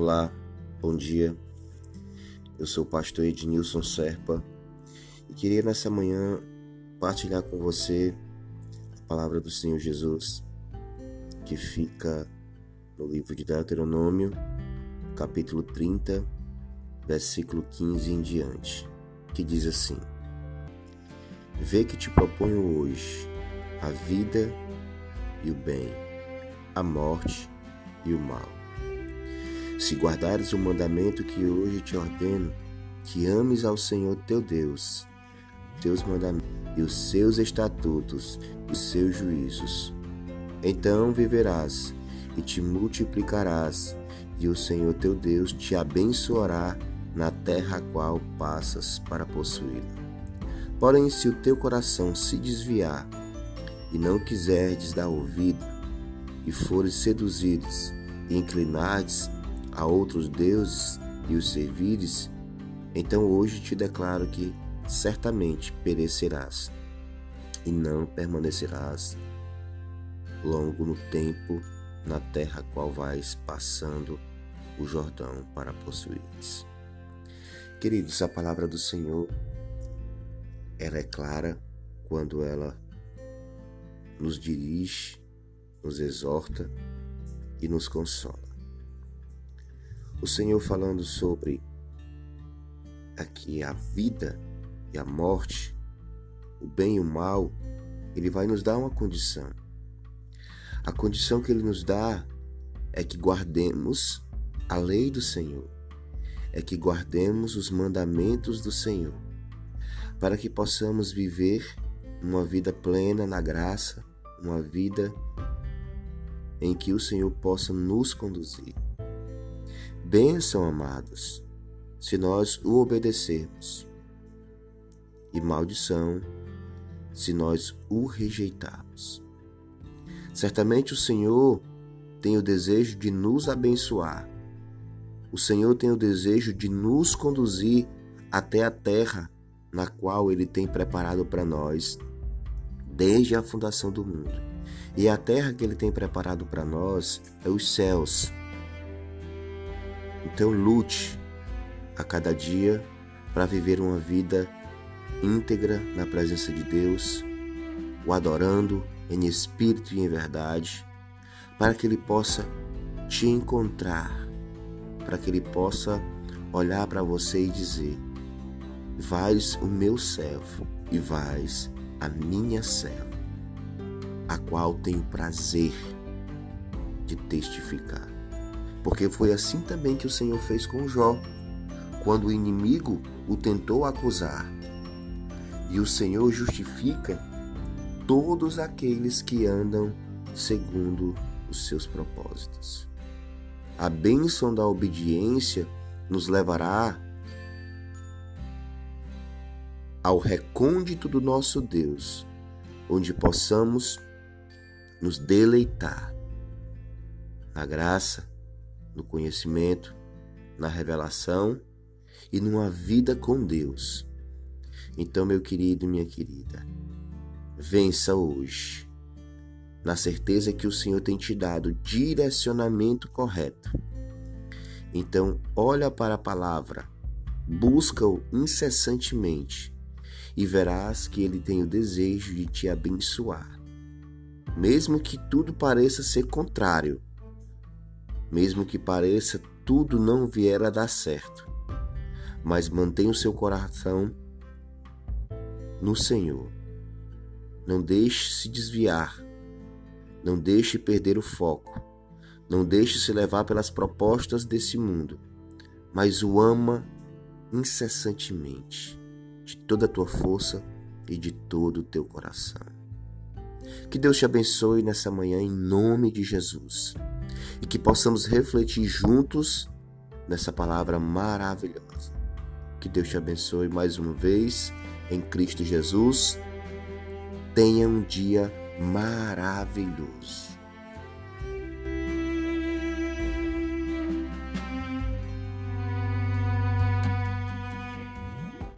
Olá, bom dia. Eu sou o pastor Ednilson Serpa e queria nessa manhã partilhar com você a palavra do Senhor Jesus que fica no livro de Deuteronômio, capítulo 30, versículo 15 em diante, que diz assim: Vê que te proponho hoje a vida e o bem, a morte e o mal. Se guardares o mandamento que hoje te ordeno, que ames ao Senhor teu Deus, teus mandamentos e os seus estatutos e os seus juízos, então viverás e te multiplicarás, e o Senhor teu Deus te abençoará na terra a qual passas para possuí-la. Porém, se o teu coração se desviar e não quiserdes dar ouvido, e fores seduzidos e inclinardes a outros deuses e os servires, então hoje te declaro que certamente perecerás e não permanecerás longo no tempo na terra qual vais passando o Jordão para possuires. Queridos, a palavra do Senhor ela é clara quando ela nos dirige, nos exorta e nos consola. O Senhor falando sobre aqui a vida e a morte, o bem e o mal, ele vai nos dar uma condição. A condição que ele nos dá é que guardemos a lei do Senhor, é que guardemos os mandamentos do Senhor, para que possamos viver uma vida plena na graça, uma vida em que o Senhor possa nos conduzir. Bênção, amados, se nós o obedecermos, e maldição, se nós o rejeitarmos. Certamente o Senhor tem o desejo de nos abençoar. O Senhor tem o desejo de nos conduzir até a terra na qual Ele tem preparado para nós desde a fundação do mundo. E a terra que Ele tem preparado para nós é os céus, então lute a cada dia para viver uma vida íntegra na presença de Deus, o adorando em espírito e em verdade, para que Ele possa te encontrar, para que Ele possa olhar para você e dizer: Vais o meu servo e vais a minha serva, a qual tenho prazer de testificar. Porque foi assim também que o Senhor fez com Jó, quando o inimigo o tentou acusar. E o Senhor justifica todos aqueles que andam segundo os seus propósitos. A bênção da obediência nos levará ao recôndito do nosso Deus, onde possamos nos deleitar na graça, no conhecimento, na revelação e numa vida com Deus. Então, meu querido e minha querida, vença hoje, na certeza que o Senhor tem te dado direcionamento correto. Então, olha para a palavra, busca-o incessantemente e verás que ele tem o desejo de te abençoar. Mesmo que tudo pareça ser contrário, mesmo que pareça tudo não vier a dar certo. Mas mantenha o seu coração no Senhor. Não deixe se desviar. Não deixe perder o foco. Não deixe se levar pelas propostas desse mundo, mas o ama incessantemente, de toda a tua força e de todo o teu coração. Que Deus te abençoe nessa manhã em nome de Jesus e que possamos refletir juntos nessa palavra maravilhosa. Que Deus te abençoe mais uma vez em Cristo Jesus. Tenha um dia maravilhoso.